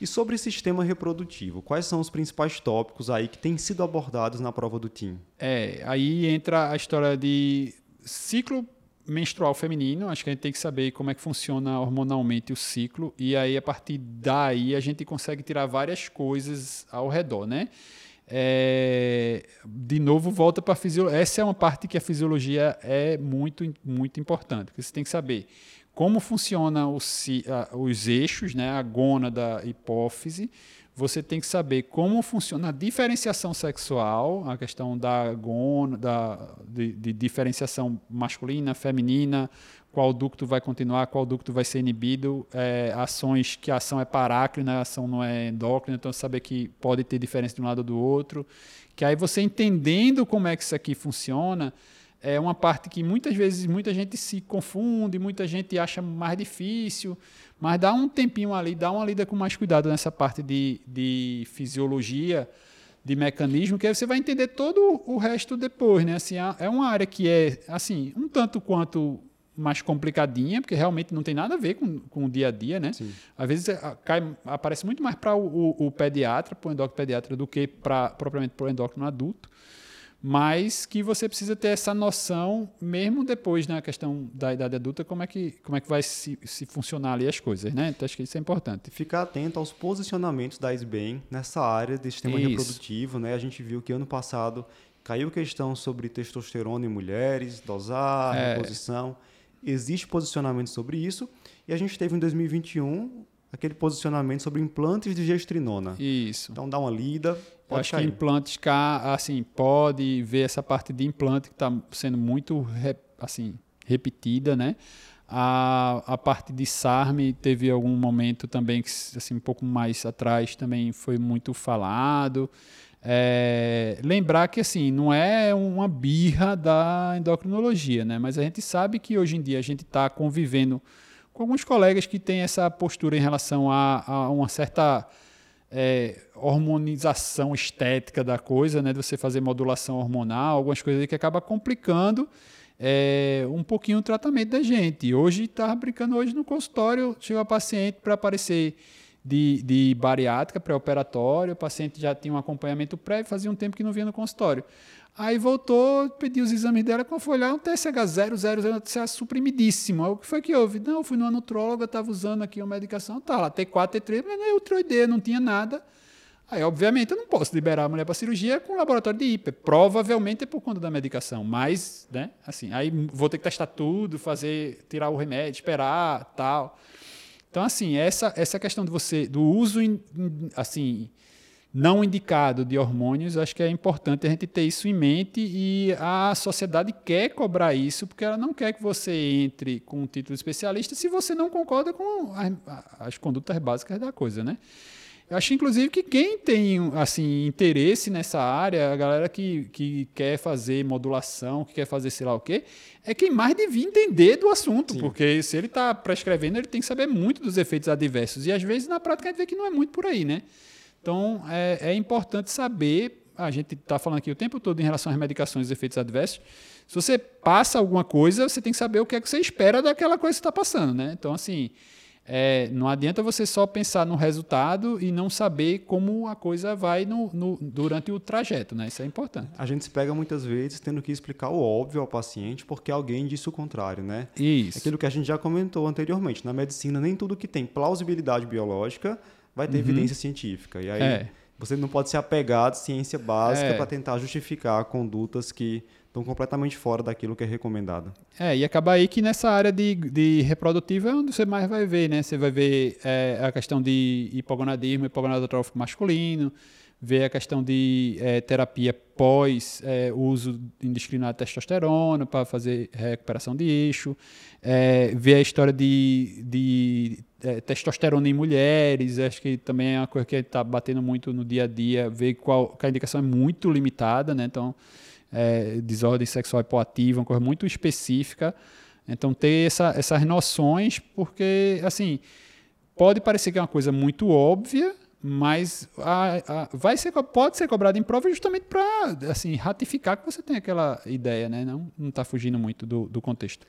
E sobre sistema reprodutivo, quais são os principais tópicos aí que têm sido abordados na prova do TIM? É, aí entra a história de ciclo menstrual feminino, acho que a gente tem que saber como é que funciona hormonalmente o ciclo, e aí a partir daí a gente consegue tirar várias coisas ao redor, né? É, de novo, volta para a fisiologia. Essa é uma parte que a fisiologia é muito, muito importante, porque você tem que saber como funciona os, os eixos, né, a gônada, a hipófise, você tem que saber como funciona a diferenciação sexual, a questão da gônada, da, de, de, diferenciação masculina, feminina, qual ducto vai continuar, qual ducto vai ser inibido, é, ações que a ação é parácrina, a ação não é endócrina, então saber que pode ter diferença de um lado ou do outro, que aí você entendendo como é que isso aqui funciona, é uma parte que muitas vezes muita gente se confunde, muita gente acha mais difícil, mas dá um tempinho ali, dá uma lida com mais cuidado nessa parte de, de fisiologia, de mecanismo, que aí você vai entender todo o resto depois, né? Assim, é uma área que é, assim, um tanto quanto mais complicadinha, porque realmente não tem nada a ver com, com o dia a dia, né? Sim. Às vezes cai, aparece muito mais para o, o, o, pediatra, para o endócrino pediatra, do que pra, propriamente para o endócrino adulto mas que você precisa ter essa noção, mesmo depois na né, questão da idade adulta, como é que, como é que vai se, se funcionar ali as coisas, né? Então acho que isso é importante. Ficar atento aos posicionamentos da SBEM nessa área de sistema isso. reprodutivo, né? A gente viu que ano passado caiu questão sobre testosterona em mulheres, dosagem, é. posição. Existe posicionamento sobre isso. E a gente teve em 2021 aquele posicionamento sobre implantes de gestrinona. Isso. Então dá uma lida. Eu acho cair. que implantes cá, assim, pode ver essa parte de implante que está sendo muito assim, repetida, né? A, a parte de SARM teve algum momento também que, assim, um pouco mais atrás também foi muito falado. É, lembrar que assim não é uma birra da endocrinologia, né? Mas a gente sabe que hoje em dia a gente está convivendo com alguns colegas que têm essa postura em relação a, a uma certa é, hormonização estética da coisa, né, de você fazer modulação hormonal, algumas coisas que acaba complicando é, um pouquinho o tratamento da gente. Hoje estava brincando hoje no consultório, chegou a paciente para aparecer de, de bariátrica pré-operatório, o paciente já tinha um acompanhamento prévio, fazia um tempo que não vinha no consultório. Aí voltou, pediu os exames dela, quando foi olhar, um TSH 000, TSH suprimidíssimo. Aí, o que foi que houve? Não, fui no nutróloga, estava usando aqui uma medicação, tá lá, T4, T3, mas não é ultroideia, não tinha nada. Aí, obviamente, eu não posso liberar a mulher para cirurgia com laboratório de hiper. Provavelmente é por conta da medicação, mas, né, assim, aí vou ter que testar tudo, fazer, tirar o remédio, esperar, tal. Então, assim, essa, essa questão de você, do uso, assim, não indicado de hormônios, acho que é importante a gente ter isso em mente e a sociedade quer cobrar isso porque ela não quer que você entre com um título de especialista se você não concorda com as, as condutas básicas da coisa, né? Eu acho, inclusive, que quem tem assim, interesse nessa área, a galera que, que quer fazer modulação, que quer fazer sei lá o quê, é quem mais devia entender do assunto, Sim. porque se ele está prescrevendo, ele tem que saber muito dos efeitos adversos. E às vezes, na prática, a gente vê que não é muito por aí, né? Então, é, é importante saber. A gente está falando aqui o tempo todo em relação às medicações e efeitos adversos. Se você passa alguma coisa, você tem que saber o que é que você espera daquela coisa que está passando, né? Então, assim, é, não adianta você só pensar no resultado e não saber como a coisa vai no, no, durante o trajeto, né? Isso é importante. A gente se pega muitas vezes tendo que explicar o óbvio ao paciente porque alguém disse o contrário, né? Isso. Aquilo que a gente já comentou anteriormente. Na medicina, nem tudo que tem plausibilidade biológica vai ter uhum. evidência científica. E aí é. você não pode se apegar à ciência básica é. para tentar justificar condutas que estão completamente fora daquilo que é recomendado. É, e acaba aí que nessa área de, de reprodutiva é onde você mais vai ver, né? Você vai ver é, a questão de hipogonadismo, hipogonadotrófico masculino, ver a questão de é, terapia pós é, uso indiscriminado de testosterona para fazer recuperação de eixo, é, ver a história de, de é, testosterona em mulheres, acho que também é uma coisa que está batendo muito no dia a dia, ver qual que a indicação é muito limitada, né? Então, é, desordem sexual hipoativa, uma coisa muito específica. Então, ter essa, essas noções, porque, assim, pode parecer que é uma coisa muito óbvia, mas a, a, vai ser, pode ser cobrado em prova justamente para assim, ratificar que você tem aquela ideia, né? não está fugindo muito do, do contexto.